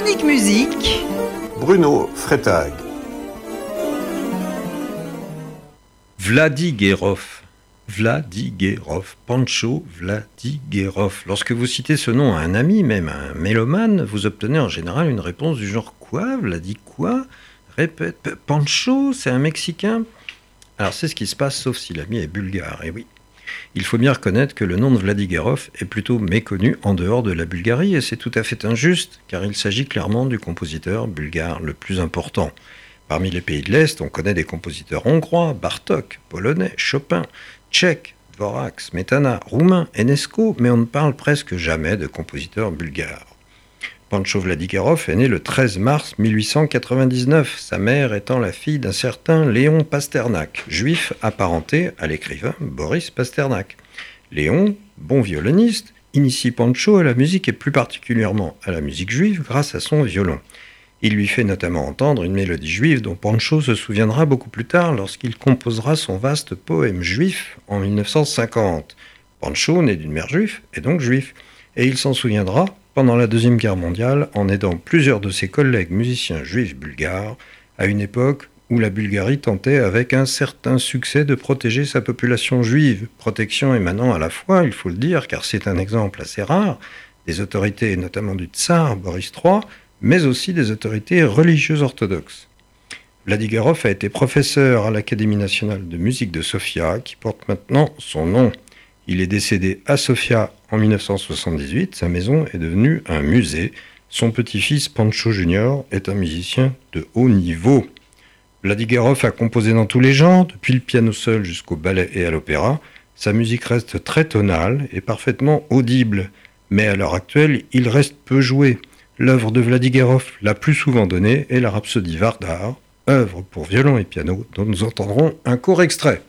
Chronique musique. Bruno Freitag. Vladigerov. Vladigerov. Pancho Vladigerov. Lorsque vous citez ce nom à un ami, même à un mélomane, vous obtenez en général une réponse du genre Quoi? Vladi quoi? Répète. Pancho, c'est un Mexicain? Alors c'est ce qui se passe, sauf si l'ami est bulgare. Et oui, il faut bien reconnaître que le nom de Vladigerov est plutôt méconnu en dehors de la Bulgarie, et c'est tout à fait injuste, car il s'agit clairement du compositeur bulgare le plus important. Parmi les pays de l'Est, on connaît des compositeurs hongrois, Bartok, polonais, Chopin, tchèque, Dvorak, Smetana, roumain, Enesco, mais on ne parle presque jamais de compositeurs bulgares. Pancho Vladigerov est né le 13 mars 1899, sa mère étant la fille d'un certain Léon Pasternak, juif apparenté à l'écrivain Boris Pasternak. Léon, bon violoniste, initie Pancho à la musique et plus particulièrement à la musique juive grâce à son violon. Il lui fait notamment entendre une mélodie juive dont Pancho se souviendra beaucoup plus tard lorsqu'il composera son vaste poème juif en 1950. Pancho, né d'une mère juive, est donc juif, et il s'en souviendra pendant la Deuxième Guerre mondiale en aidant plusieurs de ses collègues musiciens juifs bulgares à une époque où la Bulgarie tentait avec un certain succès de protéger sa population juive, protection émanant à la fois, il faut le dire, car c'est un exemple assez rare, des autorités notamment du tsar Boris III, mais aussi des autorités religieuses orthodoxes. Vladigerov a été professeur à l'Académie nationale de musique de Sofia, qui porte maintenant son nom. Il est décédé à Sofia en 1978. Sa maison est devenue un musée. Son petit-fils Pancho Junior est un musicien de haut niveau. Vladigerov a composé dans tous les genres, depuis le piano seul jusqu'au ballet et à l'opéra. Sa musique reste très tonale et parfaitement audible, mais à l'heure actuelle, il reste peu joué. L'œuvre de Vladigerov la plus souvent donnée est la Rhapsodie Vardar, œuvre pour violon et piano dont nous entendrons un court extrait.